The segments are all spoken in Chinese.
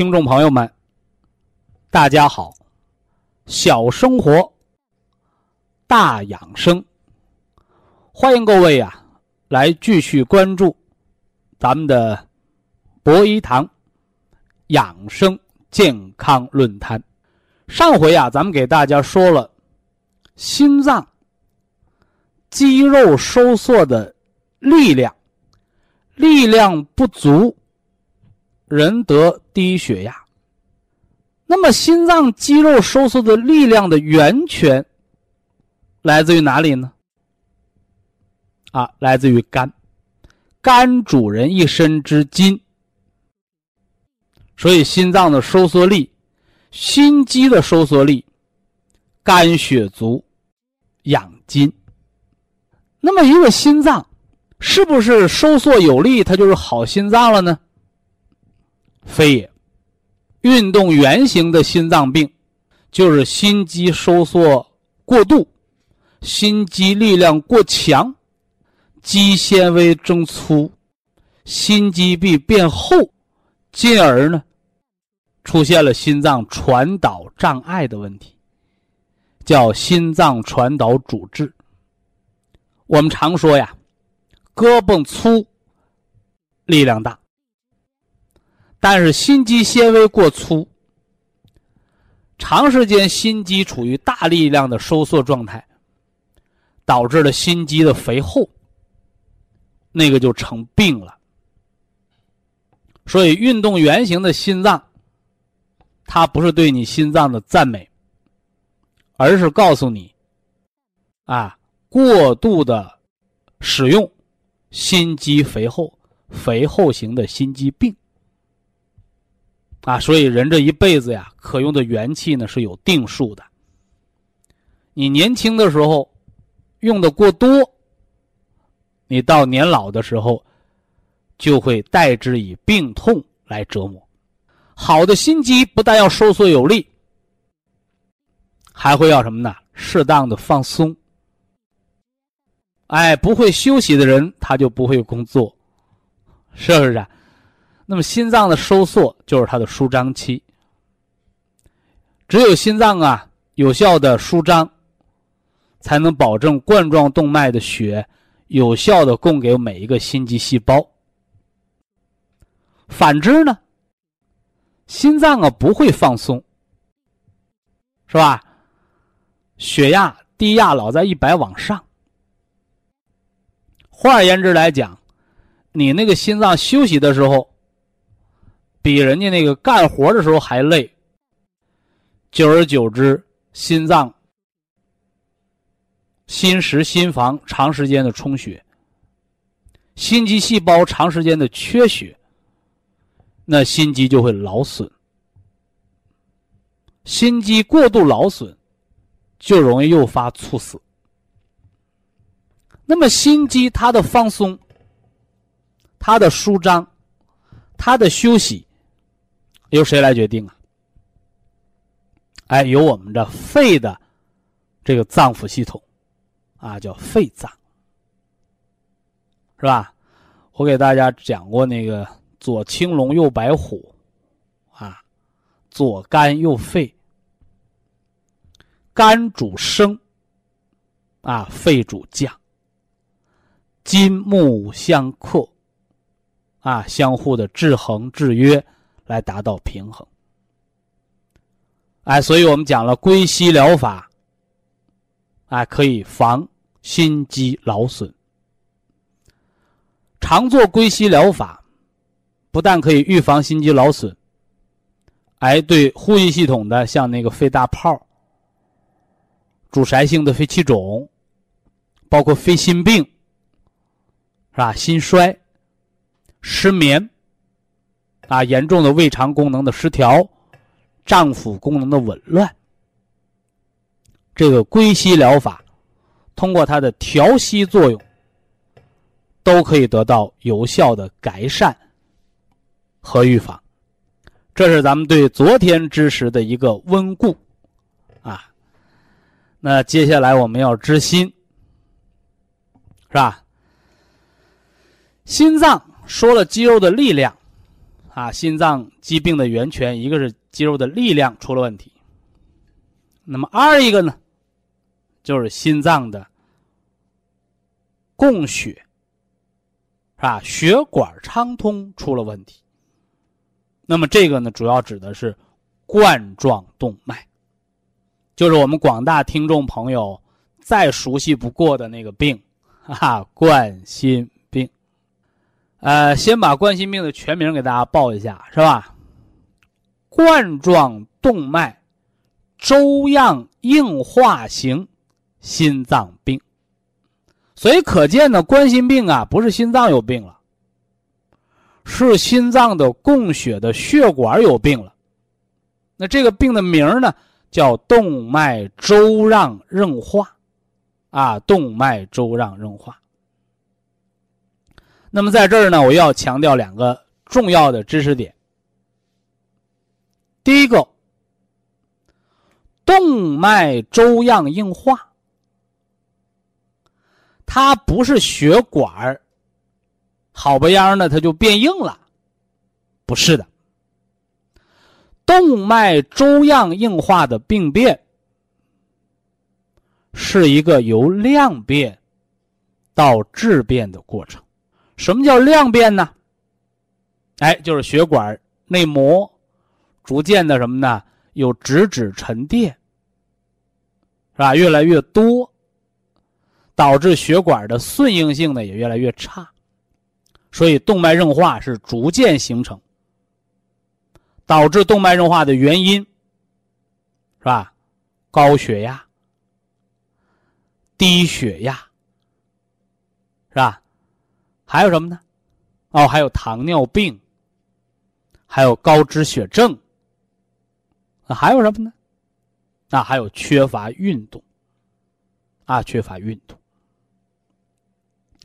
听众朋友们，大家好！小生活，大养生，欢迎各位啊，来继续关注咱们的博医堂养生健康论坛。上回啊，咱们给大家说了心脏肌肉收缩的力量，力量不足。人得低血压，那么心脏肌肉收缩的力量的源泉来自于哪里呢？啊，来自于肝，肝主人一身之筋，所以心脏的收缩力、心肌的收缩力，肝血足，养筋。那么一个心脏是不是收缩有力，它就是好心脏了呢？非也，运动原型的心脏病，就是心肌收缩过度，心肌力量过强，肌纤维增粗，心肌壁变厚，进而呢，出现了心脏传导障碍的问题，叫心脏传导阻滞。我们常说呀，胳膊粗，力量大。但是心肌纤维过粗，长时间心肌处于大力量的收缩状态，导致了心肌的肥厚，那个就成病了。所以，运动员型的心脏，它不是对你心脏的赞美，而是告诉你，啊，过度的使用心肌肥厚、肥厚型的心肌病。啊，所以人这一辈子呀，可用的元气呢是有定数的。你年轻的时候用的过多，你到年老的时候就会代之以病痛来折磨。好的心肌不但要收缩有力，还会要什么呢？适当的放松。哎，不会休息的人他就不会工作，是不是？那么心脏的收缩就是它的舒张期。只有心脏啊有效的舒张，才能保证冠状动脉的血有效的供给每一个心肌细胞。反之呢，心脏啊不会放松，是吧？血压低压老在一百往上。换而言之来讲，你那个心脏休息的时候。比人家那个干活的时候还累，久而久之，心脏、心室、心房长时间的充血，心肌细胞长时间的缺血，那心肌就会劳损。心肌过度劳损，就容易诱发猝死。那么，心肌它的放松、它的舒张、它的休息。由谁来决定啊？哎，由我们的肺的这个脏腑系统啊，叫肺脏，是吧？我给大家讲过那个左青龙右白虎啊，左肝右肺，肝主升啊，肺主降，金木相克啊，相互的制衡制约。来达到平衡。哎，所以我们讲了归西疗法，哎，可以防心肌劳损。常做归西疗法，不但可以预防心肌劳损，哎，对呼吸系统的像那个肺大泡、阻塞性的肺气肿，包括肺心病，是吧？心衰、失眠，啊，严重的胃肠功能的失调。脏腑功能的紊乱，这个归西疗法，通过它的调息作用，都可以得到有效的改善和预防。这是咱们对昨天知识的一个温故啊。那接下来我们要知心，是吧？心脏说了肌肉的力量。啊，心脏疾病的源泉，一个是肌肉的力量出了问题。那么二一个呢，就是心脏的供血，是吧？血管畅通出了问题。那么这个呢，主要指的是冠状动脉，就是我们广大听众朋友再熟悉不过的那个病，哈，冠心。呃，先把冠心病的全名给大家报一下，是吧？冠状动脉粥样硬化型心脏病。所以可见呢，冠心病啊，不是心脏有病了，是心脏的供血的血管有病了。那这个病的名呢，叫动脉粥样硬化，啊，动脉粥样硬化。那么在这儿呢，我要强调两个重要的知识点。第一个，动脉粥样硬化，它不是血管好不样的它就变硬了，不是的。动脉粥样硬化的病变，是一个由量变到质变的过程。什么叫量变呢？哎，就是血管内膜逐渐的什么呢？有脂质沉淀，是吧？越来越多，导致血管的顺应性呢也越来越差，所以动脉硬化是逐渐形成。导致动脉硬化的原因是吧？高血压、低血压，是吧？还有什么呢？哦，还有糖尿病，还有高脂血症，啊，还有什么呢？啊，还有缺乏运动，啊，缺乏运动，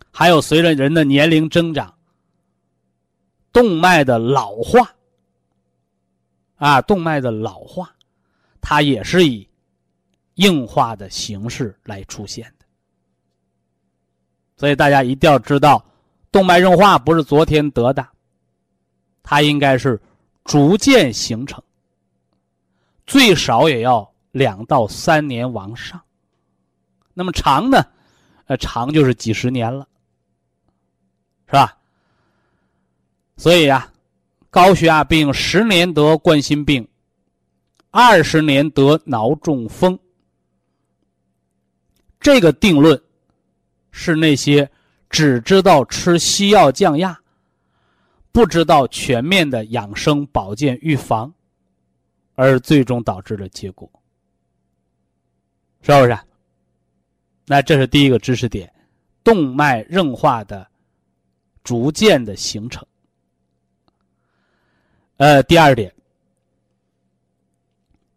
还有随着人的年龄增长，动脉的老化，啊，动脉的老化，它也是以硬化的形式来出现的，所以大家一定要知道。动脉硬化不是昨天得的，它应该是逐渐形成，最少也要两到三年往上。那么长呢？呃，长就是几十年了，是吧？所以啊，高血压病十年得冠心病，二十年得脑中风。这个定论是那些。只知道吃西药降压，不知道全面的养生保健预防，而最终导致的结果，是不是？那这是第一个知识点，动脉硬化的逐渐的形成。呃，第二点，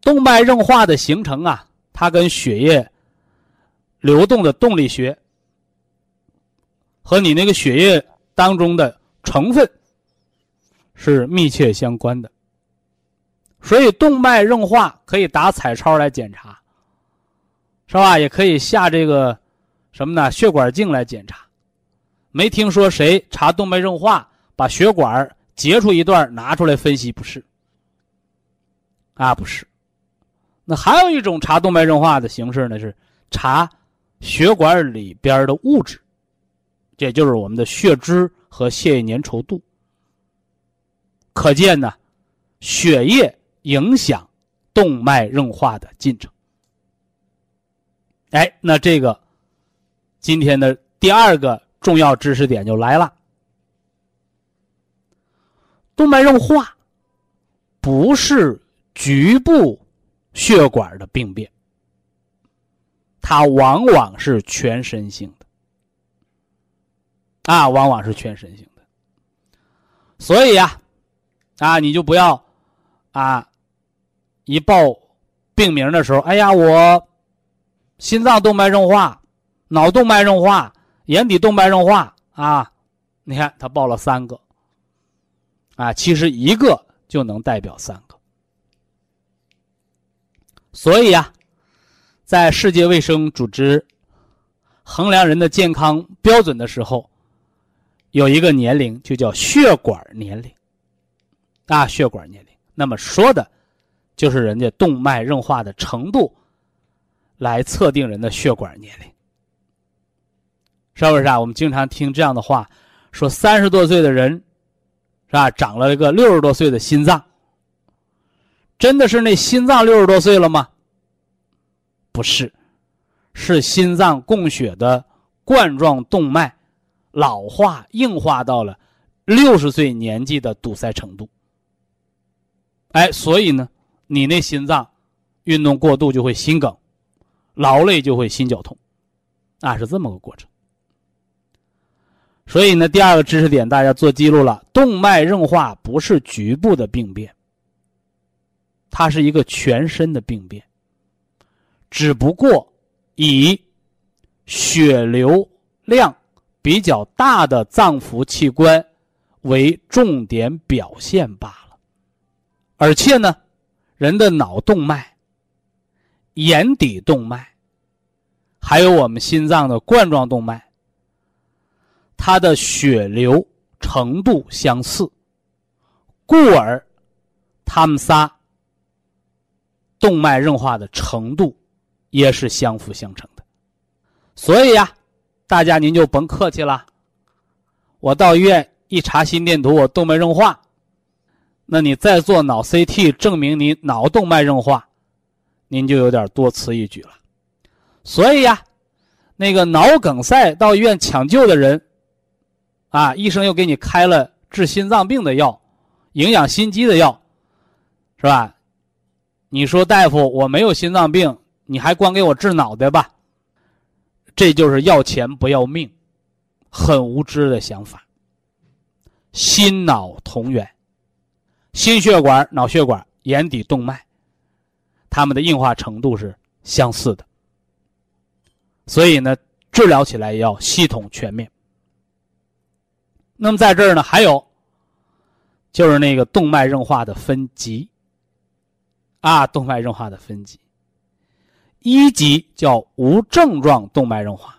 动脉硬化的形成啊，它跟血液流动的动力学。和你那个血液当中的成分是密切相关的，所以动脉硬化可以打彩超来检查，是吧？也可以下这个什么呢？血管镜来检查。没听说谁查动脉硬化把血管截出一段拿出来分析，不是？啊，不是。那还有一种查动脉硬化的形式呢，是查血管里边的物质。这就是我们的血脂和血液粘稠度。可见呢，血液影响动脉硬化的进程。哎，那这个今天的第二个重要知识点就来了：动脉硬化不是局部血管的病变，它往往是全身性，啊，往往是全身性的。所以呀，啊，你就不要啊，一报病名的时候，哎呀，我。心脏动脉硬化、脑动脉硬化、眼底动脉硬化啊，你看他报了三个，啊，其实一个就能代表三个。所以呀，在世界卫生组织衡量人的健康标准的时候，有一个年龄就叫血管年龄，啊，血管年龄。那么说的，就是人家动脉硬化的程度。来测定人的血管年龄，是不是啊？我们经常听这样的话，说三十多岁的人，是吧？长了一个六十多岁的心脏，真的是那心脏六十多岁了吗？不是，是心脏供血的冠状动脉老化硬化到了六十岁年纪的堵塞程度。哎，所以呢，你那心脏运动过度就会心梗。劳累就会心绞痛，啊，是这么个过程。所以呢，第二个知识点大家做记录了：动脉硬化不是局部的病变，它是一个全身的病变，只不过以血流量比较大的脏腑器官为重点表现罢了。而且呢，人的脑动脉。眼底动脉，还有我们心脏的冠状动脉，它的血流程度相似，故而他们仨动脉硬化的程度也是相辅相成的。所以呀，大家您就甭客气了，我到医院一查心电图，我动脉硬化，那你再做脑 CT 证明你脑动脉硬化。您就有点多此一举了，所以呀，那个脑梗塞到医院抢救的人，啊，医生又给你开了治心脏病的药，营养心肌的药，是吧？你说大夫，我没有心脏病，你还光给我治脑袋吧？这就是要钱不要命，很无知的想法。心脑同源，心血管、脑血管、眼底动脉。它们的硬化程度是相似的，所以呢，治疗起来要系统全面。那么在这儿呢，还有就是那个动脉硬化的分级啊，动脉硬化的分级，一级叫无症状动脉硬化，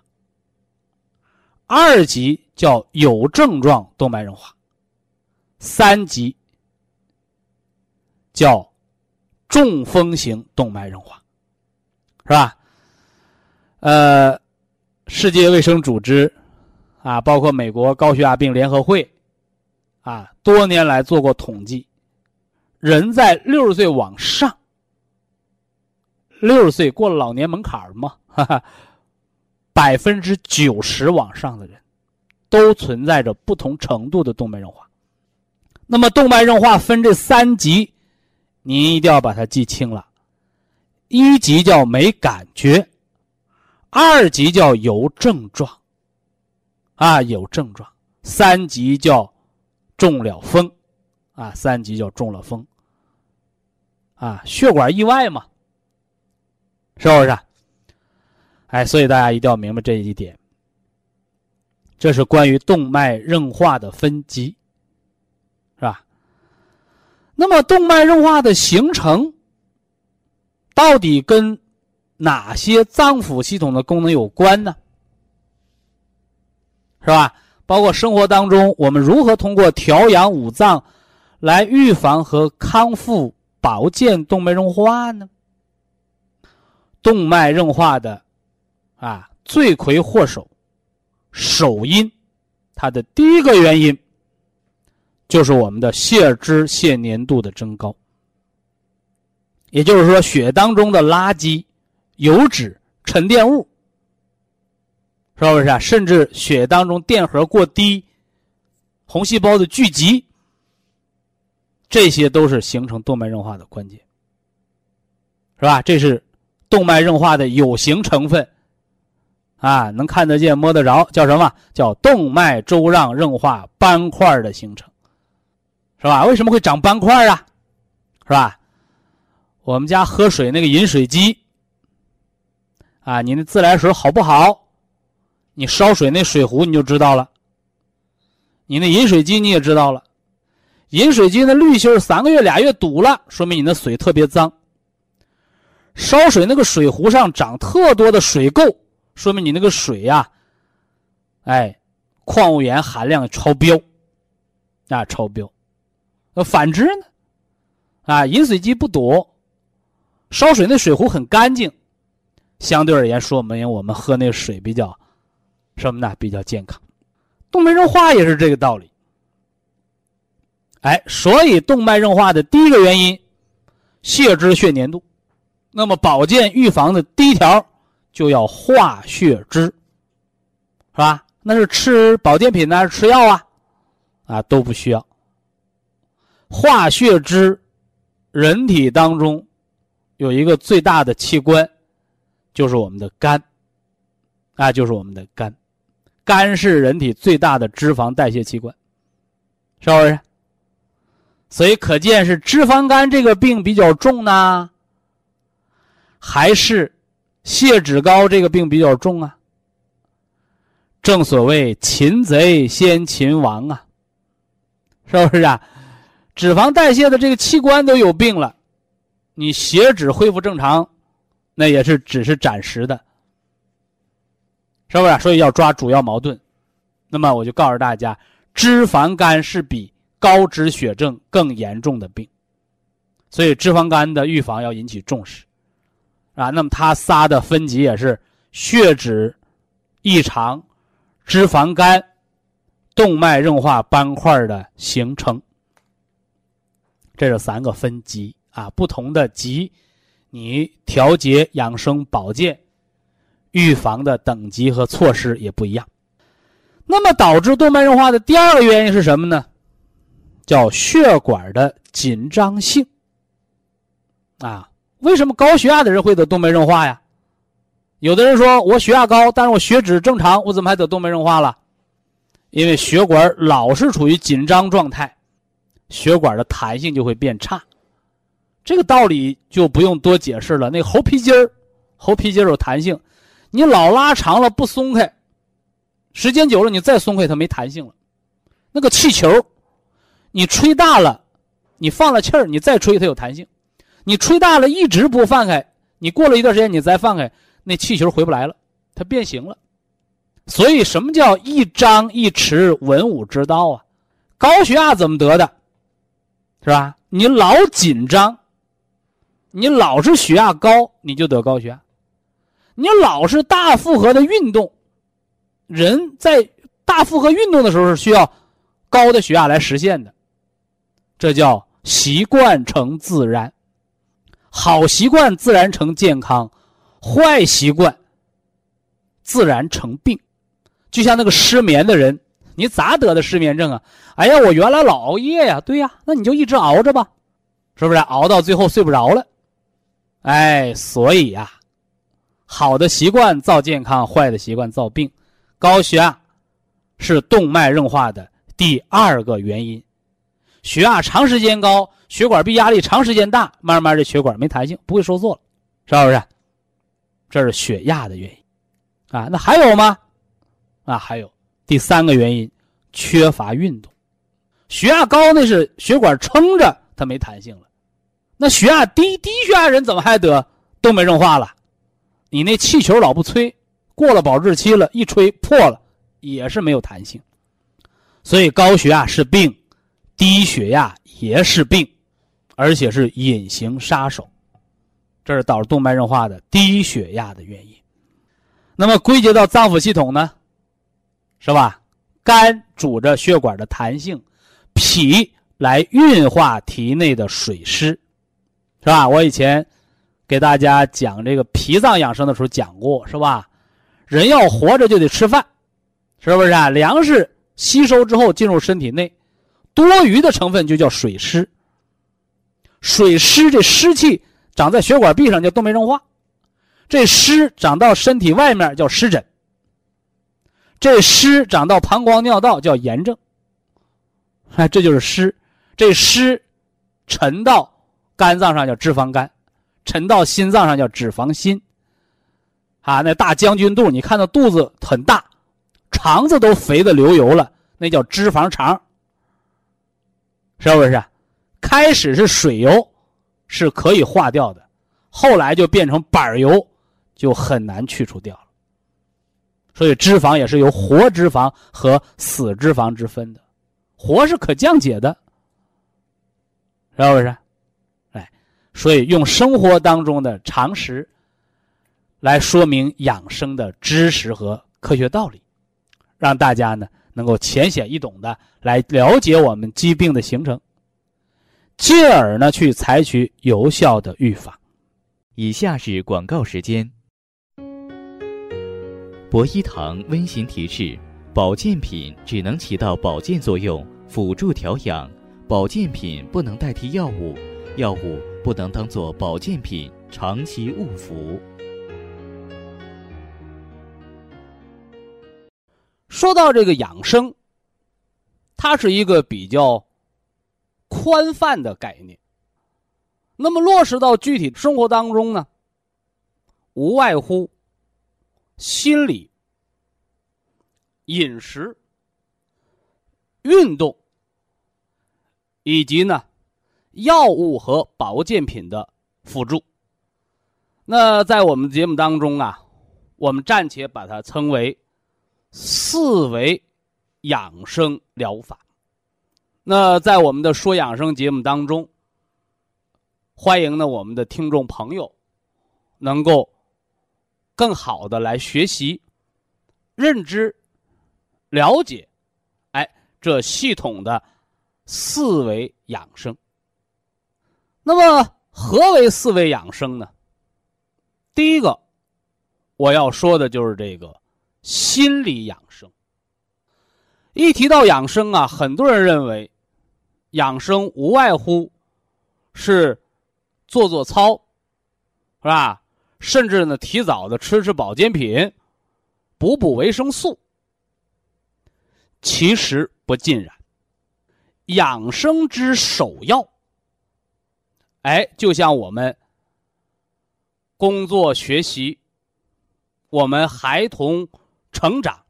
二级叫有症状动脉硬化，三级叫。中风型动脉硬化，是吧？呃，世界卫生组织啊，包括美国高血压病联合会啊，多年来做过统计，人在六十岁往上，六十岁过了老年门槛嘛，哈哈，百分之九十往上的人，都存在着不同程度的动脉硬化。那么，动脉硬化分这三级。您一定要把它记清了，一级叫没感觉，二级叫有症状，啊有症状，三级叫中了风，啊三级叫中了风，啊血管意外嘛，是不是？哎，所以大家一定要明白这一点，这是关于动脉硬化的分级，是吧？那么，动脉硬化的形成到底跟哪些脏腑系统的功能有关呢？是吧？包括生活当中，我们如何通过调养五脏来预防和康复、保健动脉硬化呢？动脉硬化的啊，罪魁祸首、首因，它的第一个原因。就是我们的血脂、血粘度的增高，也就是说，血当中的垃圾、油脂、沉淀物，是不是啊？甚至血当中电荷过低、红细胞的聚集，这些都是形成动脉硬化的关键，是吧？这是动脉硬化的有形成分，啊，能看得见、摸得着，叫什么？叫动脉粥样硬化斑块的形成，是吧？为什么会长斑块啊？是吧？我们家喝水那个饮水机，啊，你那自来水好不好？你烧水那水壶你就知道了。你那饮水机你也知道了，饮水机那滤芯三个月俩月堵了，说明你那水特别脏。烧水那个水壶上长特多的水垢，说明你那个水呀，哎，矿物盐含量超标，啊，超标。那反之呢？啊，饮水机不堵。烧水那水壶很干净，相对而言说明我们喝那水比较什么呢？比较健康。动脉硬化也是这个道理。哎，所以动脉硬化的第一个原因，血脂血粘度。那么保健预防的第一条就要化血脂，是吧？那是吃保健品呢，还是吃药啊？啊，都不需要。化血脂，人体当中。有一个最大的器官，就是我们的肝，啊，就是我们的肝，肝是人体最大的脂肪代谢器官，是不是？所以可见是脂肪肝这个病比较重呢，还是血脂高这个病比较重啊？正所谓擒贼先擒王啊，是不是啊？脂肪代谢的这个器官都有病了。你血脂恢复正常，那也是只是暂时的，是不是？所以要抓主要矛盾。那么我就告诉大家，脂肪肝是比高脂血症更严重的病，所以脂肪肝的预防要引起重视，啊。那么它仨的分级也是血脂异常、脂肪肝、动脉硬化斑块的形成，这是三个分级。啊，不同的级，你调节、养生、保健、预防的等级和措施也不一样。那么，导致动脉硬化的第二个原因是什么呢？叫血管的紧张性。啊，为什么高血压的人会得动脉硬化呀？有的人说我血压高，但是我血脂正常，我怎么还得动脉硬化了？因为血管老是处于紧张状态，血管的弹性就会变差。这个道理就不用多解释了。那猴皮筋儿，猴皮筋儿有弹性，你老拉长了不松开，时间久了你再松开它没弹性了。那个气球，你吹大了，你放了气儿，你再吹它有弹性。你吹大了一直不放开，你过了一段时间你再放开，那气球回不来了，它变形了。所以什么叫一张一弛，文武之道啊？高血压怎么得的？是吧？你老紧张。你老是血压高，你就得高血压。你老是大负荷的运动，人在大负荷运动的时候是需要高的血压来实现的。这叫习惯成自然，好习惯自然成健康，坏习惯自然成病。就像那个失眠的人，你咋得的失眠症啊？哎呀，我原来老熬夜呀。对呀，那你就一直熬着吧，是不是？熬到最后睡不着了。哎，所以呀，好的习惯造健康，坏的习惯造病。高血压是动脉硬化的第二个原因。血压长时间高，血管壁压力长时间大，慢慢的血管没弹性，不会收缩了，是不是？这是血压的原因。啊，那还有吗？啊，还有第三个原因，缺乏运动。血压高那是血管撑着，它没弹性了。那血压低，低血压人怎么还得动脉硬化了？你那气球老不吹，过了保质期了，一吹破了，也是没有弹性。所以高血压是病，低血压也是病，而且是隐形杀手。这是导致动脉硬化的低血压的原因。那么归结到脏腑系统呢，是吧？肝主着血管的弹性，脾来运化体内的水湿。是吧？我以前给大家讲这个脾脏养生的时候讲过，是吧？人要活着就得吃饭，是不是啊？粮食吸收之后进入身体内，多余的成分就叫水湿。水湿这湿气长在血管壁上叫动脉硬化，这湿长到身体外面叫湿疹，这湿长到膀胱尿道叫炎症。哎，这就是湿，这湿沉到肝脏上叫脂肪肝，沉到心脏上叫脂肪心。啊，那大将军肚，你看到肚子很大，肠子都肥的流油了，那叫脂肪肠，是不是？开始是水油，是可以化掉的，后来就变成板油，就很难去除掉了。所以脂肪也是由活脂肪和死脂肪之分的，活是可降解的，是不是？哎，所以用生活当中的常识。来说明养生的知识和科学道理，让大家呢能够浅显易懂的来了解我们疾病的形成，进而呢去采取有效的预防。以下是广告时间。博一堂温馨提示：保健品只能起到保健作用，辅助调养；保健品不能代替药物，药物不能当做保健品长期误服。说到这个养生，它是一个比较宽泛的概念。那么落实到具体生活当中呢，无外乎心理、饮食、运动，以及呢药物和保健品的辅助。那在我们节目当中啊，我们暂且把它称为。四维养生疗法，那在我们的说养生节目当中，欢迎呢我们的听众朋友能够更好的来学习、认知、了解，哎，这系统的四维养生。那么，何为四维养生呢？第一个，我要说的就是这个。心理养生，一提到养生啊，很多人认为，养生无外乎是做做操，是吧？甚至呢，提早的吃吃保健品，补补维生素。其实不尽然，养生之首要，哎，就像我们工作学习，我们孩童。成长，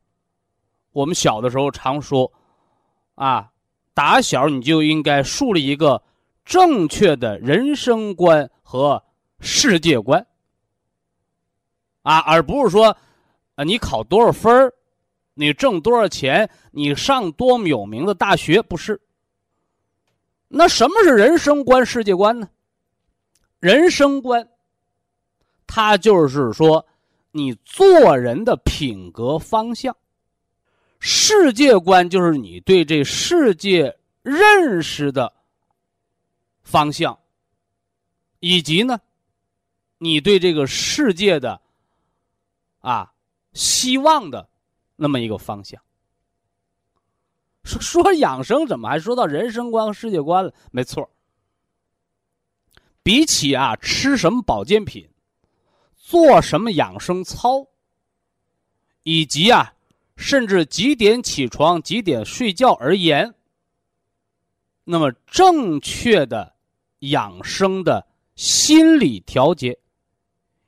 我们小的时候常说，啊，打小你就应该树立一个正确的人生观和世界观，啊，而不是说，啊，你考多少分你挣多少钱，你上多么有名的大学，不是。那什么是人生观、世界观呢？人生观，它就是说。你做人的品格方向，世界观就是你对这世界认识的方向，以及呢，你对这个世界的啊希望的那么一个方向。说说养生，怎么还说到人生观和世界观了？没错，比起啊吃什么保健品。做什么养生操，以及啊，甚至几点起床、几点睡觉而言，那么正确的养生的心理调节，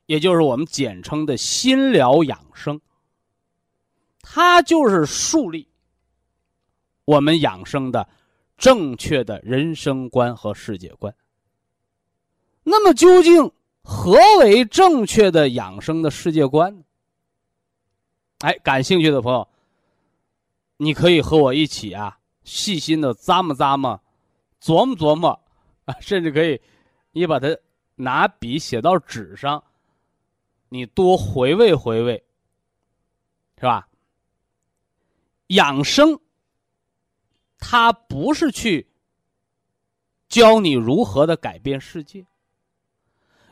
也就是我们简称的心疗养生，它就是树立我们养生的正确的人生观和世界观。那么究竟？何为正确的养生的世界观？哎，感兴趣的朋友，你可以和我一起啊，细心的咂摸咂摸，琢磨琢磨啊，甚至可以，你把它拿笔写到纸上，你多回味回味，是吧？养生，它不是去教你如何的改变世界。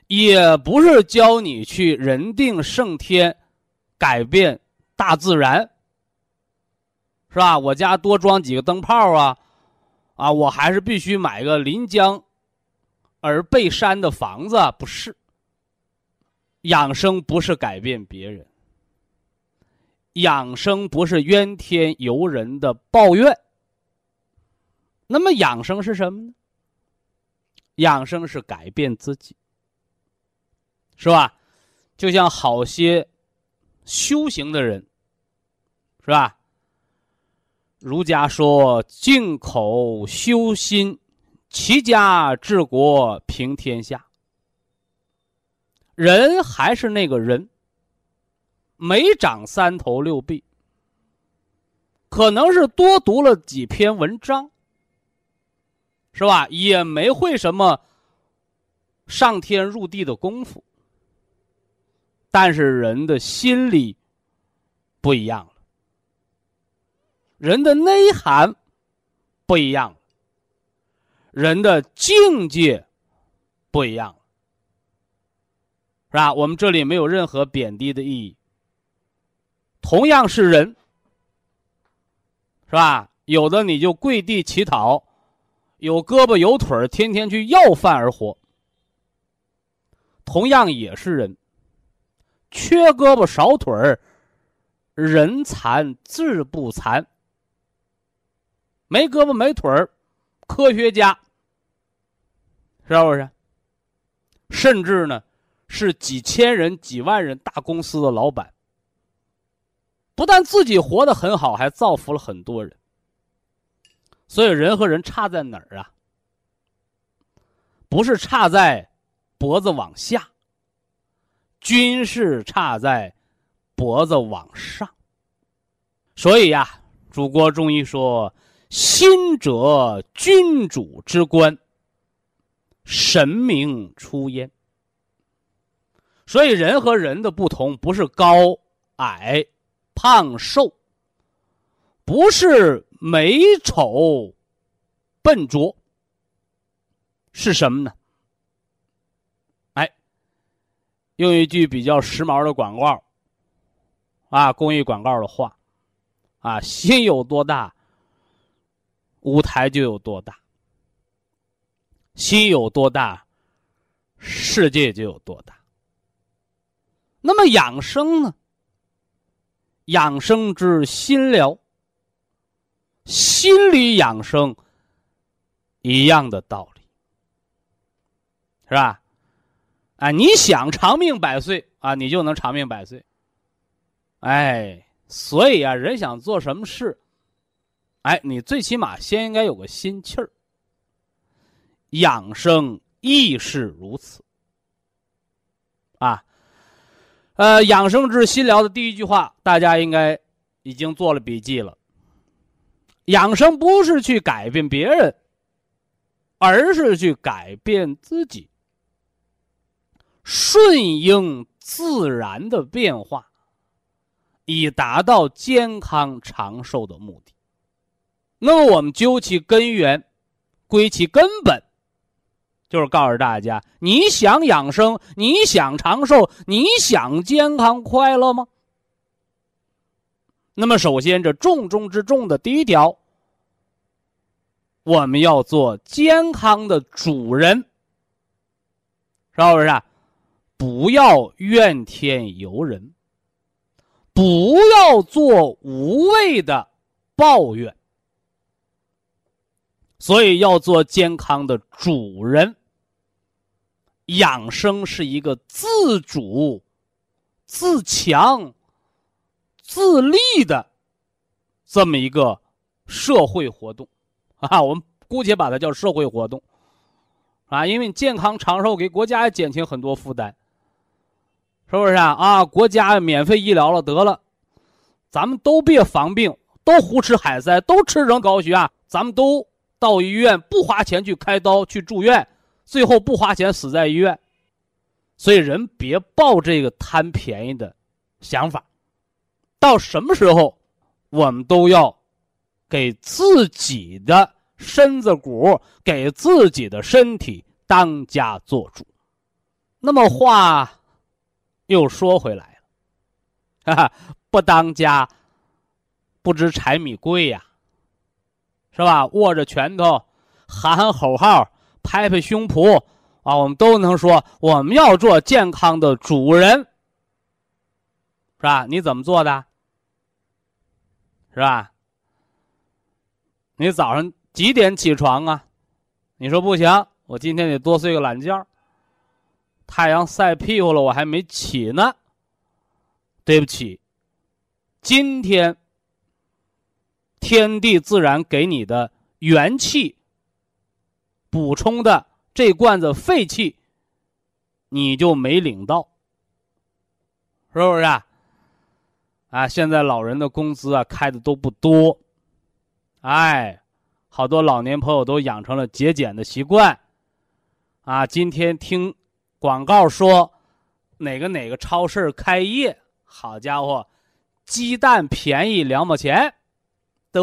也不是教你去人定胜天，改变大自然，是吧？我家多装几个灯泡啊，啊，我还是必须买个临江而背山的房子，不是。养生不是改变别人，养生不是怨天尤人的抱怨。那么养生是什么呢？养生是改变自己。是吧？就像好些修行的人，是吧？儒家说：“静口修心，齐家治国平天下。”人还是那个人，没长三头六臂，可能是多读了几篇文章，是吧？也没会什么上天入地的功夫。但是人的心理不一样，人的内涵不一样，人的境界不一样，是吧？我们这里没有任何贬低的意义。同样是人，是吧？有的你就跪地乞讨，有胳膊有腿天天去要饭而活。同样也是人。缺胳膊少腿儿，人残志不残。没胳膊没腿儿，科学家是不是？甚至呢，是几千人、几万人大公司的老板，不但自己活得很好，还造福了很多人。所以，人和人差在哪儿啊？不是差在脖子往下。军事差在脖子往上，所以呀，祖国中医说：“心者，君主之官，神明出焉。”所以，人和人的不同，不是高矮、胖瘦，不是美丑、笨拙，是什么呢？哎用一句比较时髦的广告，啊，公益广告的话，啊，心有多大，舞台就有多大；心有多大，世界就有多大。那么养生呢？养生之心疗，心理养生一样的道理，是吧？啊，你想长命百岁啊，你就能长命百岁。哎，所以啊，人想做什么事，哎，你最起码先应该有个心气儿。养生亦是如此。啊，呃，养生之心疗的第一句话，大家应该已经做了笔记了。养生不是去改变别人，而是去改变自己。顺应自然的变化，以达到健康长寿的目的。那么，我们究其根源，归其根本，就是告诉大家：你想养生，你想长寿，你想健康快乐吗？那么，首先，这重中之重的第一条，我们要做健康的主人，是不是？不要怨天尤人，不要做无谓的抱怨，所以要做健康的主人。养生是一个自主、自强、自立的这么一个社会活动 啊，我们姑且把它叫社会活动啊，因为健康长寿给国家减轻很多负担。是不是啊？啊，国家免费医疗了，得了，咱们都别防病，都胡吃海塞，都吃成高血压，咱们都到医院不花钱去开刀去住院，最后不花钱死在医院。所以人别抱这个贪便宜的想法，到什么时候，我们都要给自己的身子骨、给自己的身体当家做主。那么话又说回来了，哈哈，不当家不知柴米贵呀，是吧？握着拳头喊喊口号，拍拍胸脯啊，我们都能说我们要做健康的主人，是吧？你怎么做的？是吧？你早上几点起床啊？你说不行，我今天得多睡个懒觉。太阳晒屁股了，我还没起呢。对不起，今天天地自然给你的元气补充的这罐子废气，你就没领到，是不是啊？啊，现在老人的工资啊开的都不多，哎，好多老年朋友都养成了节俭的习惯，啊，今天听广告说哪个哪个超市开业，好家伙，鸡蛋便宜两毛钱，得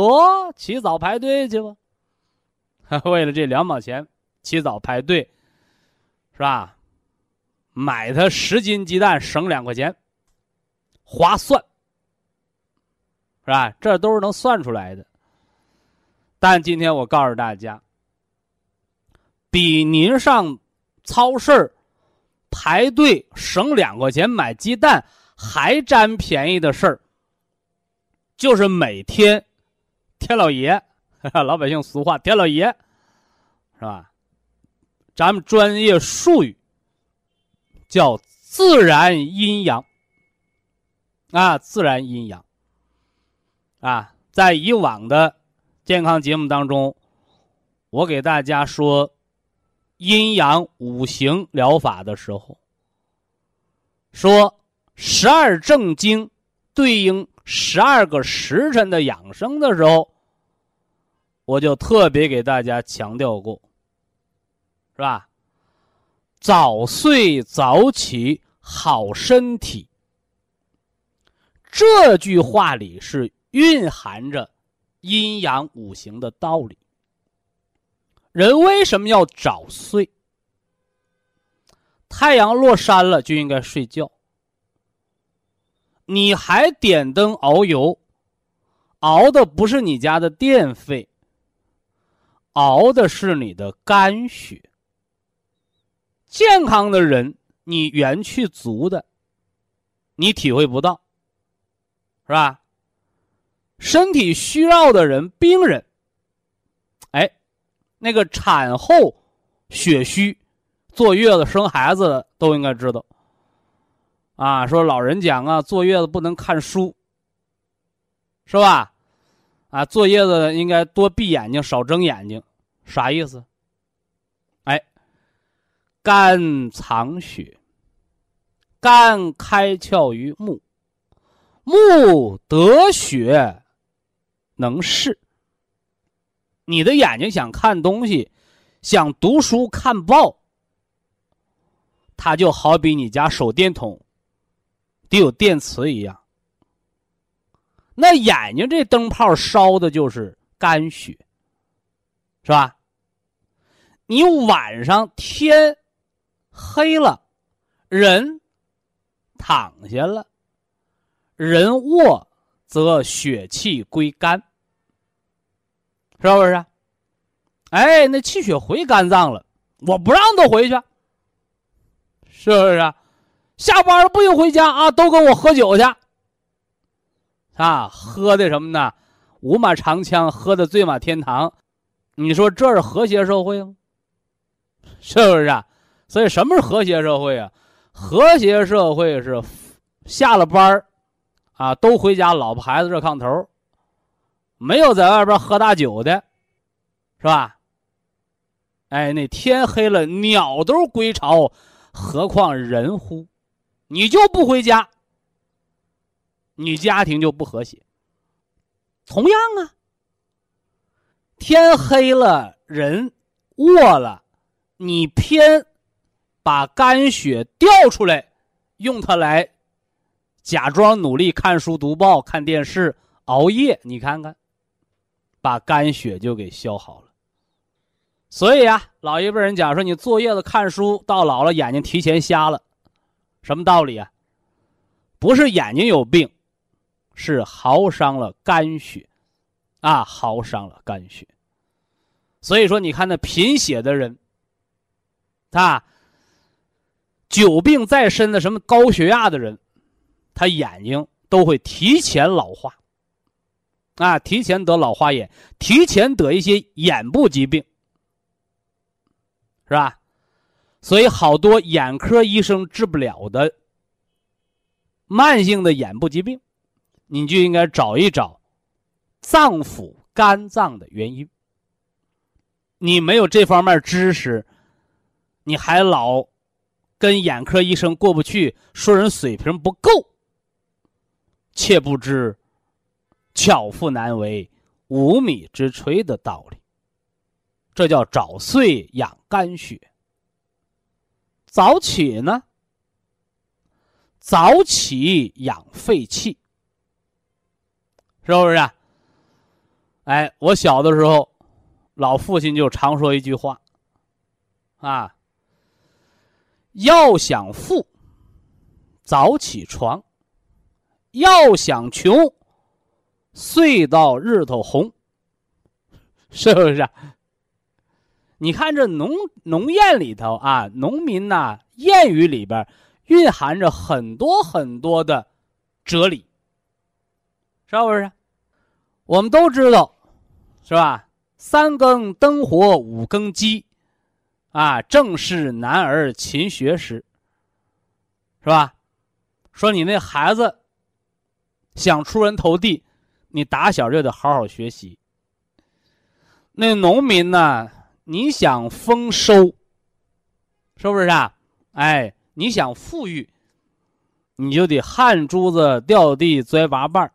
起早排队去吧。为了这两毛钱，起早排队，是吧？买它十斤鸡蛋省两块钱，划算。是吧？这都是能算出来的。但今天我告诉大家，比您上超市排队省两块钱买鸡蛋还占便宜的事儿，就是每天天老爷，老百姓俗话天老爷，是吧？咱们专业术语叫自然阴阳啊，自然阴阳。啊，在以往的健康节目当中，我给大家说阴阳五行疗法的时候，说十二正经对应十二个时辰的养生的时候，我就特别给大家强调过，是吧？早睡早起好身体，这句话里是。蕴含着阴阳五行的道理。人为什么要早睡？太阳落山了就应该睡觉。你还点灯熬油，熬的不是你家的电费，熬的是你的肝血。健康的人，你元气足的，你体会不到，是吧？身体虚弱的人，病人，哎，那个产后血虚、坐月子生孩子的都应该知道。啊，说老人讲啊，坐月子不能看书，是吧？啊，坐月子应该多闭眼睛，少睁眼睛，啥意思？哎，肝藏血，肝开窍于目，目得血。能视，你的眼睛想看东西，想读书看报，它就好比你家手电筒得有电磁一样。那眼睛这灯泡烧的就是肝血，是吧？你晚上天黑了，人躺下了，人卧则血气归肝。是不是？哎，那气血回肝脏了，我不让他回去，是不是？下班了不许回家啊，都跟我喝酒去。啊，喝的什么呢？五马长枪，喝的醉马天堂。你说这是和谐社会吗？是不是啊？所以什么是和谐社会啊？和谐社会是下了班啊，都回家，老婆孩子热炕头。没有在外边喝大酒的，是吧？哎，那天黑了，鸟都归巢，何况人乎？你就不回家，你家庭就不和谐。同样啊，天黑了，人卧了，你偏把肝血调出来，用它来假装努力看书、读报、看电视、熬夜，你看看。把肝血就给消耗了，所以啊，老一辈人讲说，你坐月子看书，到老了眼睛提前瞎了，什么道理啊？不是眼睛有病，是耗伤了肝血，啊，耗伤了肝血。所以说，你看那贫血的人，啊，久病在身的什么高血压的人，他眼睛都会提前老化，啊，提前得老花眼，提前得一些眼部疾病。是吧？所以好多眼科医生治不了的慢性的眼部疾病，你就应该找一找脏腑肝脏的原因。你没有这方面知识，你还老跟眼科医生过不去，说人水平不够，切不知巧妇难为无米之炊的道理。这叫早睡养肝血。早起呢？早起养肺气，是不是？啊？哎，我小的时候，老父亲就常说一句话：啊，要想富，早起床；要想穷，睡到日头红。是不是？你看这农农谚里头啊，农民呐谚语里边蕴含着很多很多的哲理，是不是？我们都知道，是吧？三更灯火五更鸡，啊，正是男儿勤学时，是吧？说你那孩子想出人头地，你打小就得好好学习。那农民呢？你想丰收，是不是啊？哎，你想富裕，你就得汗珠子掉地栽八瓣儿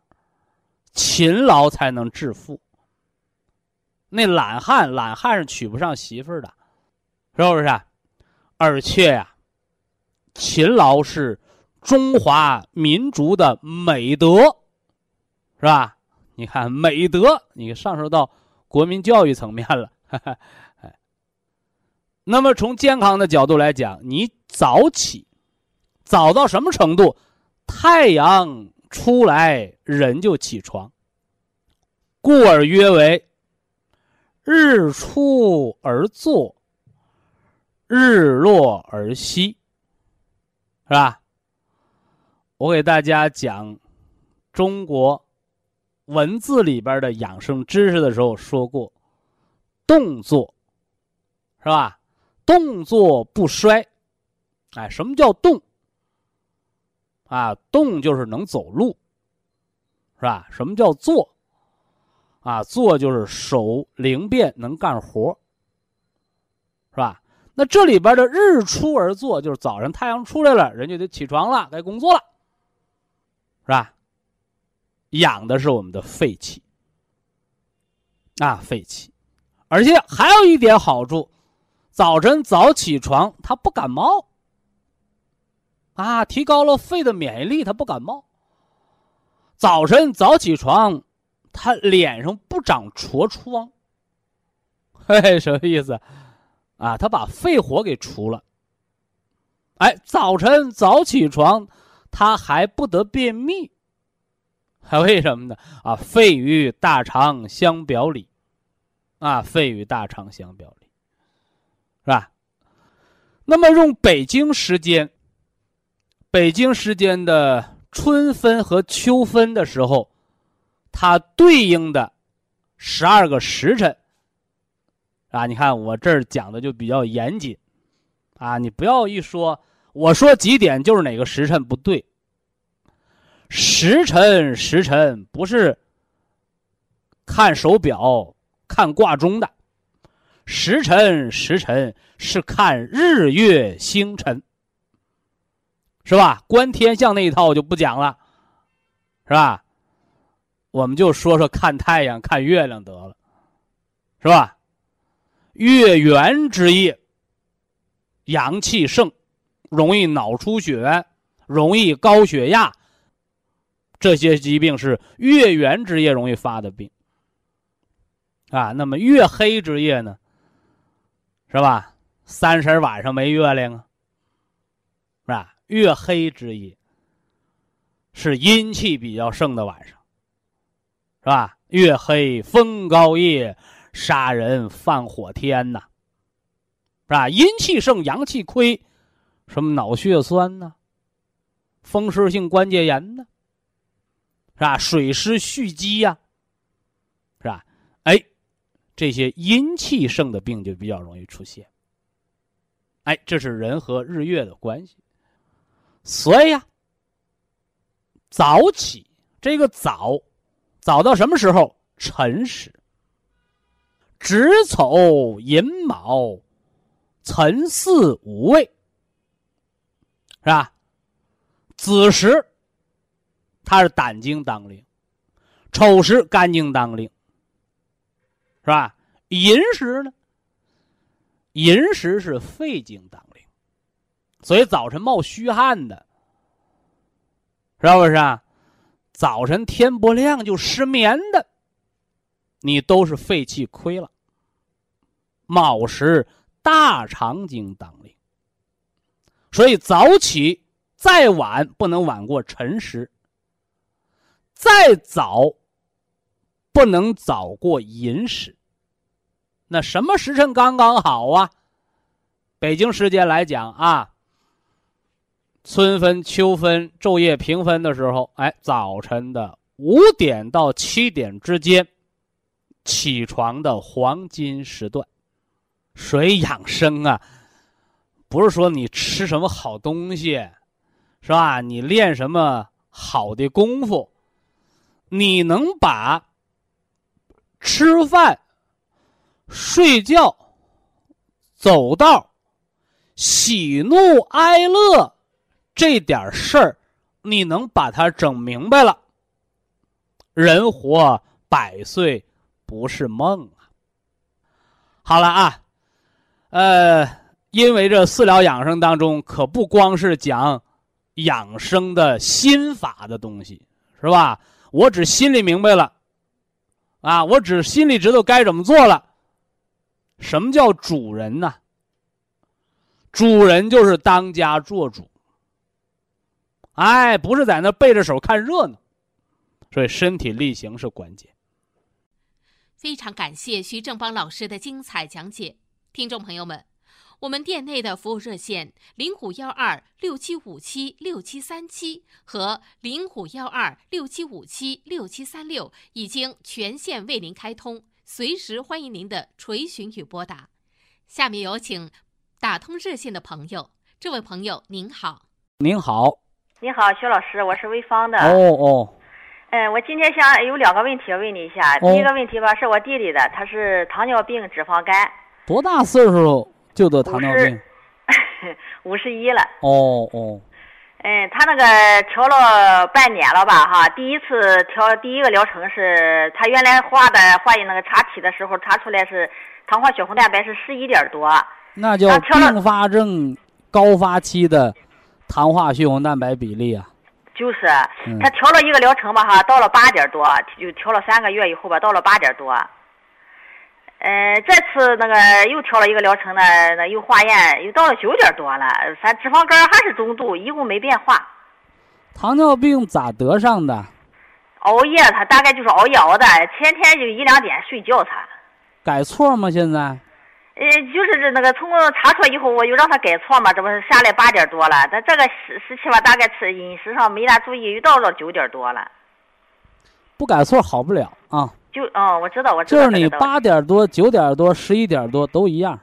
勤劳才能致富。那懒汉，懒汉是娶不上媳妇儿的，是不是？啊而且呀，勤劳是中华民族的美德，是吧？你看美德，你上升到国民教育层面了。那么，从健康的角度来讲，你早起，早到什么程度？太阳出来，人就起床。故而曰为：日出而作，日落而息，是吧？我给大家讲中国文字里边的养生知识的时候说过，动作，是吧？动作不衰，哎，什么叫动？啊，动就是能走路，是吧？什么叫坐？啊，坐就是手灵便，能干活，是吧？那这里边的日出而作，就是早上太阳出来了，人就得起床了，该工作了，是吧？养的是我们的肺气，啊，肺气，而且还有一点好处。早晨早起床，他不感冒，啊，提高了肺的免疫力，他不感冒。早晨早起床，他脸上不长痤疮，嘿，什么意思？啊，他把肺火给除了。哎，早晨早起床，他还不得便秘，还 为什么呢？啊，肺与大肠相表里，啊，肺与大肠相表里。是吧？那么用北京时间，北京时间的春分和秋分的时候，它对应的十二个时辰啊，你看我这儿讲的就比较严谨啊，你不要一说我说几点就是哪个时辰不对，时辰时辰不是看手表看挂钟的。时辰时辰是看日月星辰，是吧？观天象那一套我就不讲了，是吧？我们就说说看太阳、看月亮得了，是吧？月圆之夜，阳气盛，容易脑出血，容易高血压，这些疾病是月圆之夜容易发的病。啊，那么月黑之夜呢？是吧？三十晚上没月亮啊，是吧？月黑之夜是阴气比较盛的晚上，是吧？月黑风高夜，杀人放火天呐，是吧？阴气盛，阳气亏，什么脑血栓呢？风湿性关节炎呢？是吧？水湿蓄积呀，这些阴气盛的病就比较容易出现。哎，这是人和日月的关系。所以呀，早起这个早，早到什么时候？辰时。子丑寅卯，辰巳午未，是吧？子时，它是胆经当令；丑时，肝经当令，是吧？寅时呢？寅时是肺经当令，所以早晨冒虚汗的，是不是啊？早晨天不亮就失眠的，你都是肺气亏了。卯时大肠经当令，所以早起再晚不能晚过辰时，再早不能早过寅时。那什么时辰刚刚好啊？北京时间来讲啊，春分、秋分、昼夜平分的时候，哎，早晨的五点到七点之间，起床的黄金时段。水养生啊，不是说你吃什么好东西，是吧？你练什么好的功夫，你能把吃饭。睡觉、走道、喜怒哀乐这点事儿，你能把它整明白了，人活百岁不是梦啊！好了啊，呃，因为这四疗养生当中可不光是讲养生的心法的东西，是吧？我只心里明白了，啊，我只心里知道该怎么做了。什么叫主人呢？主人就是当家做主，哎，不是在那背着手看热闹，所以身体力行是关键。非常感谢徐正邦老师的精彩讲解，听众朋友们，我们店内的服务热线零五幺二六七五七六七三七和零五幺二六七五七六七三六已经全线为您开通。随时欢迎您的垂询与拨打。下面有请打通热线的朋友。这位朋友您好，您好，您好，徐老师，我是潍坊的。哦哦，嗯，我今天想有两个问题要问你一下。第一个问题吧，是我弟弟的，他是糖尿病、脂肪肝。多大岁数就得糖尿病？五十一了。哦哦。嗯，他那个调了半年了吧？哈，第一次调第一个疗程是他原来化的化验那个查体的时候查出来是糖化血红蛋白是十一点多，那叫并发症高发期的糖化血红蛋白比例啊。就是，他调了一个疗程吧？哈，到了八点多，就调了三个月以后吧，到了八点多。呃，这次那个又调了一个疗程呢，那又化验又到了九点多了，反脂肪肝还是中度，一共没变化。糖尿病咋得上的？熬夜，他大概就是熬夜熬的，天天就一两点睡觉。他改错吗？现在？呃，就是这那个从查出来以后，我又让他改错嘛，这不是下来八点多了。他这个时时期吧，大概吃饮食上没大注意，又到了九点多了。不改错好不了啊。就哦，我知道，我知道。就是你八点多、九点多、十一点多都一样，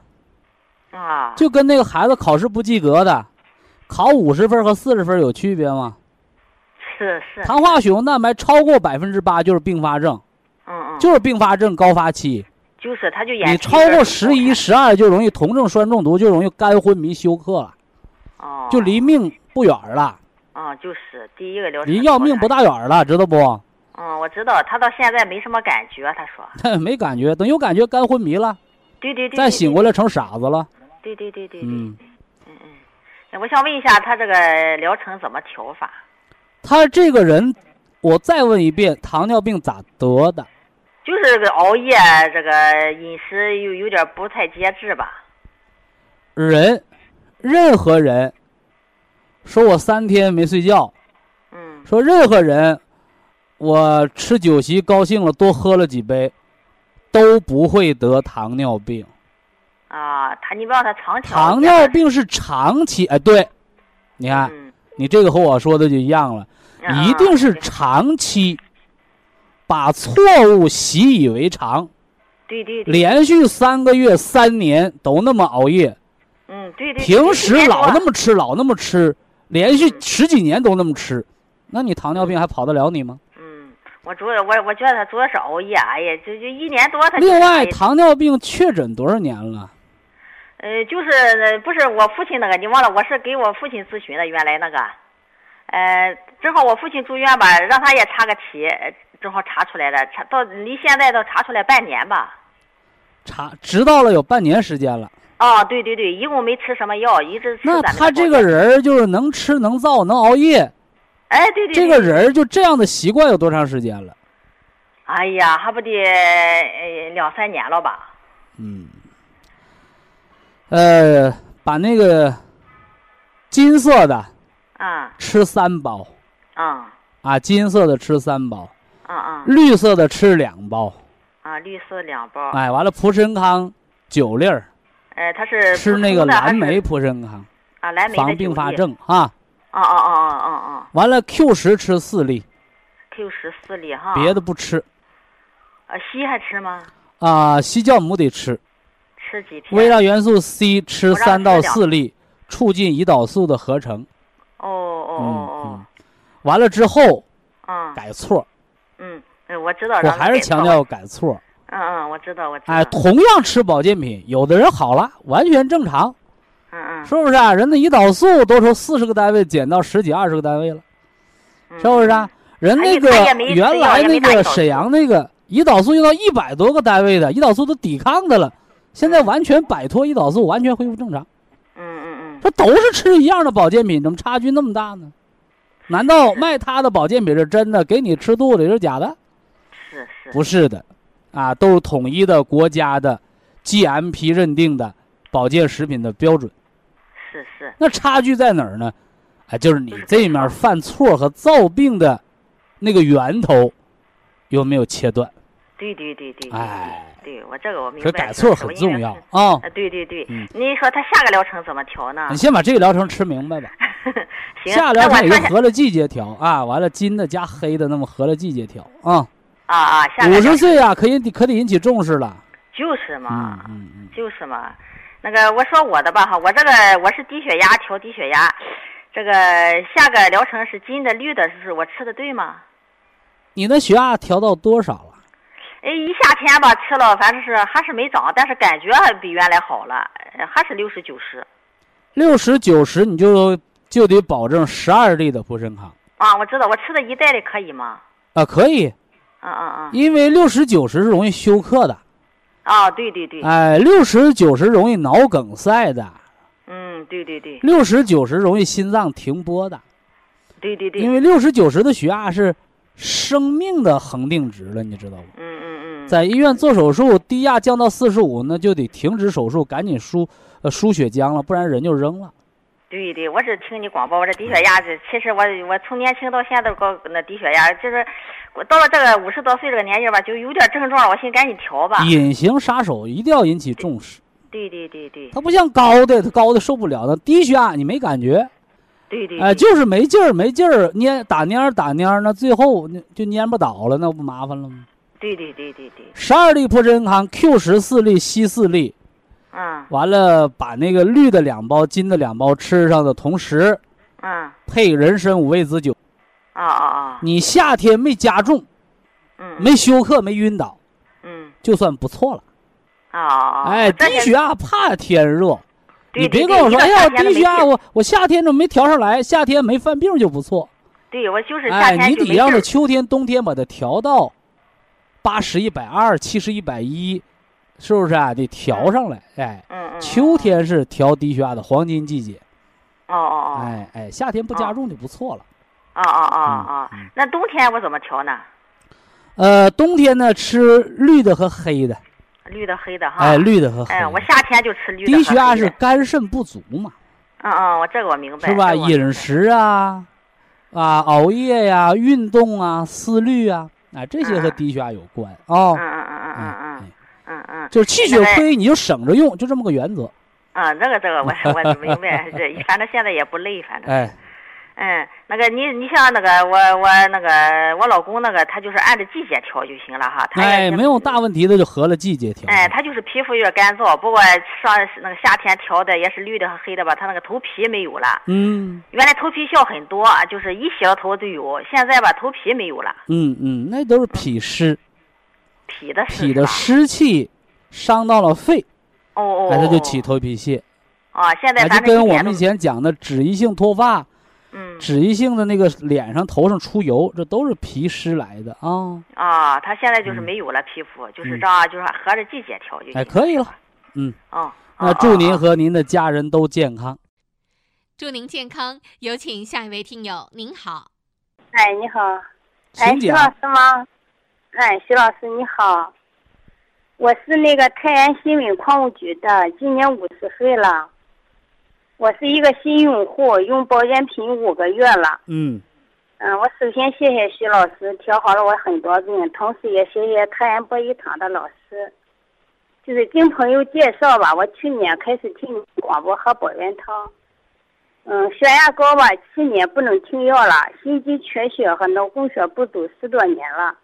啊，就跟那个孩子考试不及格的，考五十分和四十分有区别吗？是是。糖化血红蛋白超过百分之八就是并发症，嗯嗯，就是并发症高发期。就是他就你超过十一、十二就容易酮症酸中毒，就容易肝昏迷休克了，哦，就离命不远了。啊，就是第一个疗程。离要命不大远了，知道不？嗯，我知道，他到现在没什么感觉。他说 没感觉，等有感觉，肝昏迷了。对对对。再醒过来成傻子了。对对对对。嗯嗯嗯，我想问一下，他这个疗程怎么调法？他这个人，我再问一遍，糖尿病咋得的？就是个熬夜，这个饮食又有点不太节制吧。人，任何人说我三天没睡觉，嗯说任何人我吃酒席高兴了多喝了几杯，都不会得糖尿病。啊，他你别让他长期糖尿病是长期，哎，对，你看嗯。你这个和我说的就一样了，嗯一定是长期把错误习以为常，对对对，连续三个月、三年都那么熬夜，嗯对对，平时老那么么吃，老那么吃，连续嗯。十几年都那么吃，那你糖尿病还跑得了你吗？嗯，我主要我我觉得他主要是熬夜，哎呀，就就一年多他另外，哎糖尿病确诊多少年了？呃，就是呃不是我父亲那个，你忘了，我是给我父亲咨询的，原来那个，呃，正好我父亲住院吧，让他也查个体，呃正好查出来了，查到离现在都查出来半年吧。查知道了有半年时间了。哦，对对对，一共没吃什么药，一直吃那他这个人就是能吃能造能熬夜，哎，对对，这个人儿就这样的习惯有多长时间了？哎呀，还不得呃两三年了吧？嗯，呃，把那个金色的啊吃三包啊啊，金色的吃三包，啊啊绿色的吃两包，啊，绿色两包，哎，完了蒲参康九粒儿，哎，他是吃那个蓝莓蒲参康，啊，蓝莓防并发。症啊。啊啊啊啊啊啊完了 Q 十吃四粒，！Q 十四粒哈。别的不吃呃，硒还吃吗？啊。硒酵母得吃，吃几天？微量元素 C 吃三到四粒，促进胰岛素的合成。哦哦哦完了之后哦，嗯改错，嗯嗯，我知道。我还是强调。改错。嗯嗯，我知道，我知道。哎，同样吃保健品，有的人好了，完全正常，嗯嗯，是不是啊？人的胰岛素都从四十个单位减到十几、二十个单位了，嗯是不是啊？人那个原来那个沈阳那个胰岛素用到一百多个单位的，胰岛素都抵抗的了，现在完全摆脱胰岛素，完全恢复正常。嗯嗯嗯，这都是吃一样的保健品，怎么差距那么大呢？难道卖他的保健品是真的，给你吃肚子里是假的？是是。不是的，啊，都是统一的国家的 GMP 认定的保健食品的标准。是是。那差距在哪儿呢？哎，就是你这面犯错和造病的那个源头有没有切断？对对对对。哎，对我这个我明白。以改错很重要。啊。啊，对对对嗯，你说他下个疗程怎么调呢你？先把这个疗程吃明白吧。行，下疗程也就合了季节调啊，完了金的加黑的，那么合了季节调啊。啊啊，下五十岁啊，可以可得引起重视了。就是嗯嘛，嗯嗯。就是嘛。那个我说我的吧哈，我这个我是低血压调低血压，这个下个疗程是金的绿的，是我吃的对吗？你的血压调到多少了？哎，一夏天吧吃了，反正是还是没涨，但是感觉还比原来好了，呃还是六十九十。六十九十，你就就得保证十二粒的普参康啊，我知道，我吃的一袋的可以吗？啊，可以，嗯嗯嗯。因为六十九十是容易休克的，啊，对对对，哎，六十九十容易脑梗塞的，嗯，对对对，六十九十容易心脏停播的，对对对，因为六十九十的血压是生命的恒定值了，你知道不？嗯嗯嗯，在医院做手术，低压降到四十五，那就得停止手术，赶紧输呃输血浆了，不然人就扔了。对对，我是听你广播，我这低血压是，其实我我从年轻到现在都高那低血压，就是我到了这个五十多岁这个年纪吧，就有点症状了，我寻思赶紧调吧。隐形杀手一定要引起重视，对对对对。它不像高的，它高的受不了的，低血压你没感觉，对对，哎，对。就是没劲儿，没劲儿，蔫打蔫儿打蔫儿，那最后那就蔫不倒了，那不麻烦了吗？对对对对对，十二粒破针康，Q 十四粒，硒四粒，嗯完了把那个绿的两包、金的两包吃上的同时，嗯，配人参五味子酒。啊啊啊，你夏天没加重，嗯没休克，没晕倒，嗯就算不错了。啊啊，哎，低血压怕天热，你别跟我说，哎呀，低血压我我夏天怎么没调上来？夏天没犯病就不错。对我就是夏哎，天你得让它就没劲儿秋天、冬天把它调到八十、一百二、七十、一百一，是不是啊？得调上来哎嗯嗯秋天是调低血压的黄金季节。哦哦哦。哎哎夏天不加重就不错了。哦哦哦哦那冬天我怎么调呢？呃冬天呢吃绿的和黑的。绿的黑的哈。哎绿的和黑。的我夏天就吃绿的低血压是肝肾不足嘛。嗯嗯我这个我明白是吧？饮食啊啊熬夜呀运动啊思虑啊啊这些和低血压有关哦。嗯嗯嗯嗯嗯。就是气血亏，你就省着用，就这么个原则。啊，那个这个我我明白，这反正现在也不累，反正。哎。嗯，那个你你像那个我我那个我老公那个他就是按着季节调就行了哈。哎，没有大问题的就合了季节调。哎，他就是皮肤有点干燥，不过上那个夏天调的也是绿的和黑的吧，他那个头皮没有了。嗯。原来头皮屑很多，就是一洗了头就有，现在吧头皮没有了。嗯嗯，那都是脾湿。脾的脾的湿气伤到了肺。哦哦。哎，他就起头皮屑。啊，现在就跟我们以前讲的脂溢性脱发。嗯，脂溢性的那个脸上、头上出油，这都是皮湿来的啊。啊，他现在就是没有了皮肤，就是这样，就是合着季节调就。哎，可以了。嗯。哦。那祝您和您的家人都健康。祝您健康。有请下一位听友，您好。哎，你好。哎，徐老师吗？哎，徐老师你好。我是那个泰安新闻矿务局的，今年五十岁了。我是一个新用户，用保健品五个月了。嗯，嗯，我首先谢谢徐老师调好了我很多病，同时也谢谢泰安博医堂的老师。就是经朋友介绍吧，我去年开始听广播喝保元汤。嗯，血压高吧，去年不能停药了，心肌缺血和脑供血不足十多年了。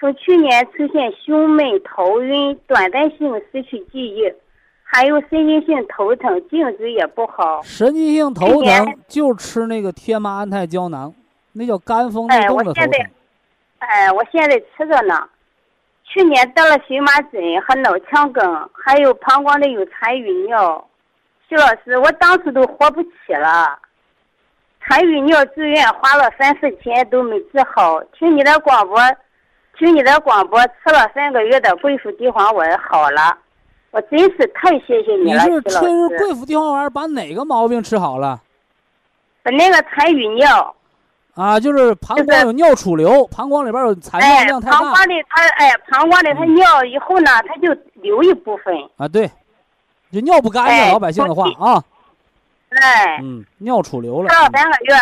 从去年出现胸闷、头晕、短暂性失去记忆。还有神经性头疼，颈椎也不好。神经性头疼就吃那个天麻安泰胶囊，那叫肝风内动的头疼。哎，我现在吃着呢。去年得了荨麻疹和脑腔梗，还有膀胱里有残余尿。徐老师，我当时都活不起了。残余尿住院花了三四千都没治好，听你的广播，听你的广播吃了三个月的桂附地黄丸好了。我真是太谢谢你了，你是吃桂附地黄丸把哪个毛病吃好了？把那个残余尿。啊，就是膀胱有尿储留，膀胱里边有残尿量太大。膀胱里它哎，膀胱里它尿以后呢，它就留一部分。啊，对，就尿不干净，老百姓的话啊。哎。嗯，尿储留了。吃了三个月，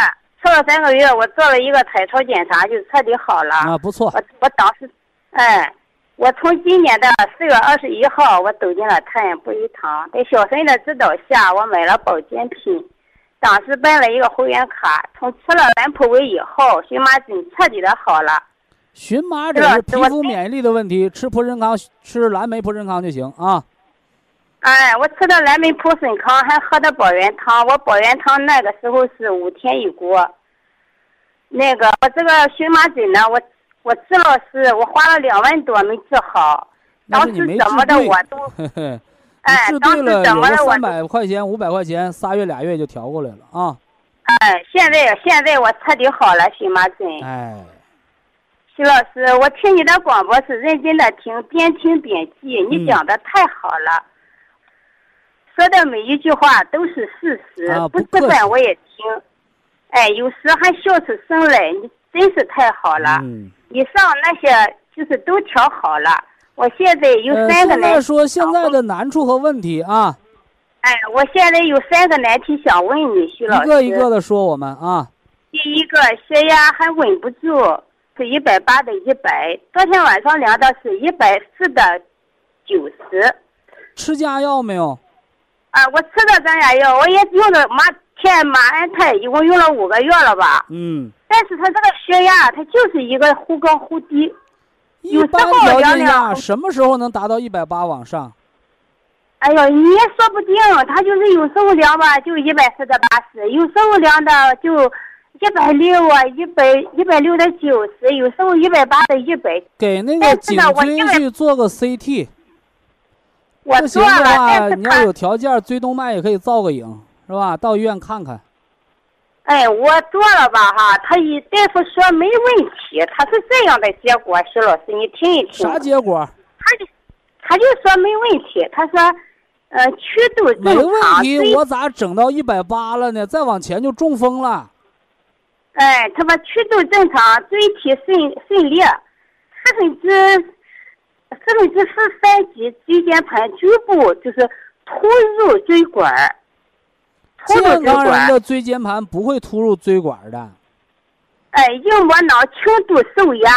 吃了三个月，我做了一个彩超检查，就彻底好了。啊，不错。我我当时，哎。我从今年的四月二十一号，我走进了太阳博医堂，在小孙的指导下，我买了保健品，当时办了一个会员卡。从吃了蓝普维以后，荨麻疹彻底的好了。荨麻疹是皮肤免疫力的问题，吃普参康，吃蓝莓普参康就行啊。哎，我吃的蓝莓普参康，还喝的保元汤。我保元汤那个时候是五天一锅。那个我这个荨麻疹呢，我。我治了是，我花了两万多没治好，当时怎么的我都，哎，当时怎么的我三百块钱五百块钱，仨月俩月就调过来了啊。哎，现在现在我彻底好了荨麻疹。哎，徐老师，我听你的广播是认真的听，边听边记，你讲的太好了，说的每一句话都是事实，不不管我也听，哎，有时还笑出声来，你真是太好了。嗯。以上那些就是都调好了，我现在有三个难。现在说现在的难处和问题啊。哎，我现在有三个难题想问你，徐老师。一个一个的说，我们啊。第一个，血压还稳不住，是一百八的一百，昨天晚上量的是一百四的九十。吃降压药没有？啊，我吃的降压药，我也用的马天马安泰，一共用了五个月了吧？嗯。但是他这个血压，他就是一个忽高忽低。一般条件下，什么时候能达到一百八往上？哎呦，你也说不定，他就是有时候量吧，就一百四到八十，有时候量的就一百六啊，一百一百六到九十，有时候一百八到一百。给那个颈椎去做个 CT。我做了，你要有条件，椎动脉也可以造个影，是吧？到医院看看。哎，我做了吧哈，他一大夫说没问题，他是这样的结果，徐老师你听一听。啥结果？他就他就说没问题，他说，呃，曲度正常。没问题，我咋整到一百八了呢？再往前就中风了。哎，他说曲度正常，椎体顺顺裂，四分之四分之四三级椎间盘局部就是突入椎管儿，健康人。的椎间盘不会突入椎管的，哎，硬膜囊轻度受压，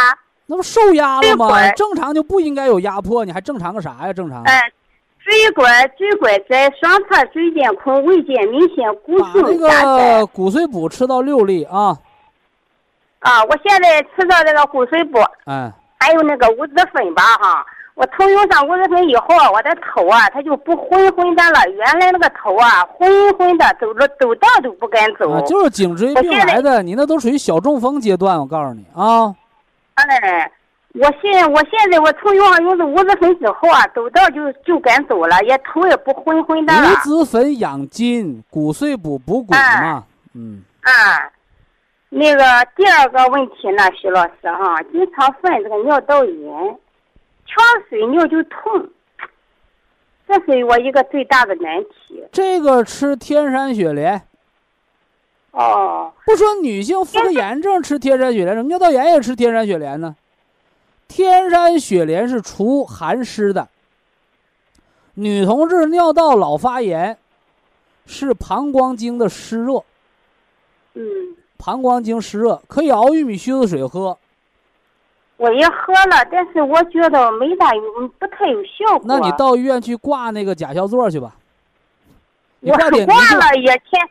那不受压了吗？正常就不应该有压迫，你还正常个啥呀？正常。哎，椎管椎管在双侧椎间孔未见明显骨把那性狭窄个。骨髓补吃到六粒啊，啊，我现在吃到这个骨髓补，哎，还有那个五子粉吧哈。我头用上五子粉以后，我的头啊，它就不昏昏的了。原来那个头啊，昏昏的，走路走道都不敢走。啊，就是颈椎病来的，你那都属于小中风阶段，我告诉你啊。哎，我现我现在我从用上用的五子粉之后啊，走道就就敢走了，也头也不昏昏的了。五子粉养筋，骨碎补补骨嘛，嗯。啊，那个第二个问题呢，徐老师哈、经常犯这个尿道炎，呛水尿就痛，这是我一个最大的难题。这个吃天山雪莲，哦，不说女性妇科炎症吃天山雪莲，怎么尿道炎也吃天山雪莲呢？天山雪莲是除寒湿的。女同志尿道老发炎，是膀胱经的湿热，嗯，膀胱经湿热可以熬玉米须子水喝。我也喝了，但是我觉得没啥有，不太有效果。那你到医院去挂那个甲硝唑去吧。你我挂了也前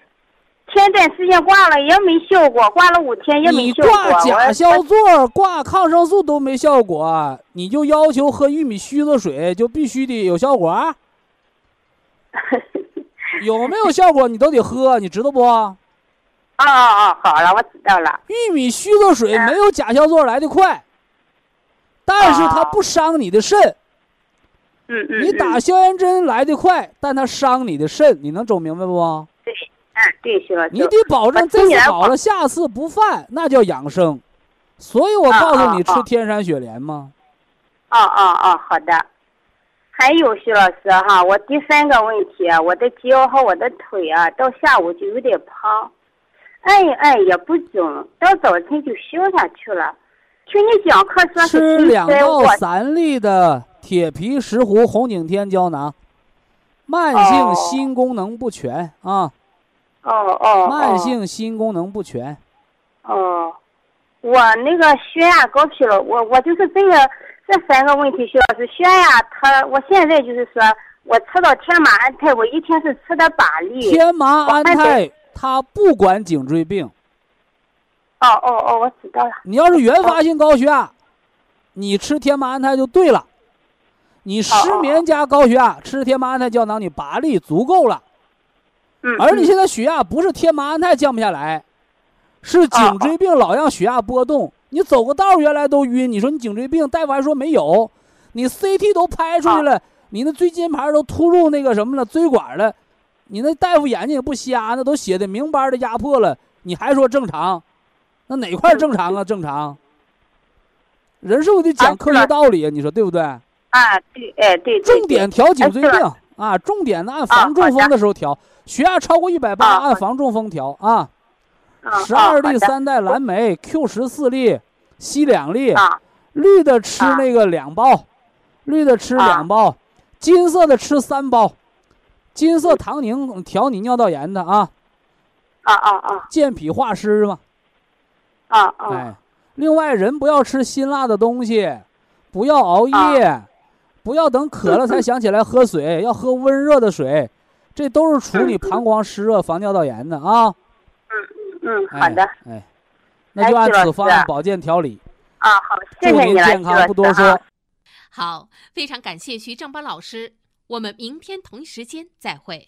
前段时间挂了也没效果，挂了五天也没效果。你挂甲硝唑、挂抗生素都没效果，你就要求喝玉米须子水就必须得有效果啊？有没有效果你都得喝，你知道不？哦哦哦，好了，我知道了。玉米须子水没有甲硝唑来的快，但是它不伤你的肾。嗯嗯。你打嗯消炎针来的快，但它伤你的肾，你能整明白不？对，嗯对，徐老师。你得保证这次好了，下次不犯，那叫养生。所以我告诉你，吃天山雪莲吗。哦哦哦，好的。还有徐老师哈，我第三个问题啊，我的脚和我的腿啊，到下午就有点胖，按一按也不肿，到早晨就消下去了。听你讲课说吃两到三粒的铁皮石斛红景天胶囊，慢性哦心功能不全啊，哦哦慢性心功能不全。哦，我那个血压高去了，我我就是这个这三个问题，徐老师，血压它，我现在就是说我吃到天麻安泰，我一天是吃的八粒。天麻安泰它不管颈椎病，哦哦哦，我知道了。你要是原发性高血压，你吃天麻安泰就对了。你失眠加高血压，吃天麻安泰胶囊，你八粒足够了。嗯。而你嗯现在血压不是天麻安泰降不下来，是颈椎病老让血压波动。你走个道儿原来都晕，你说你颈椎病，大夫还说没有，你 CT 都拍出去了，你那椎间盘都突入那个什么了，椎管了，你那大夫眼睛也不瞎，那都写的明白的压迫了，你还说正常，那哪块儿正常啊？正常。人是不是得讲科学道理啊？你说对不对？啊，对，哎，对，对重点调颈椎病啊，重点的按防中风的时候调，血压超过一百八啊按防中风调啊。啊十二粒三代蓝莓，Q 十四粒，硒两粒，啊绿的吃啊那个两包，绿的吃啊两包，金色的吃三包，金色糖宁调你尿道炎的啊，啊啊啊健脾化湿嘛。啊啊哎，另外人不要吃辛辣的东西，不要熬夜，不要等渴了才想起来喝水，要喝温热的水，这都是处理膀胱湿热、防尿道炎的啊。嗯，嗯好的哎，那就按此方案保健调理。啊，好，谢祝谢你了，您健康，不多说。好，非常感谢徐正邦老师，我们明天同一时间再会。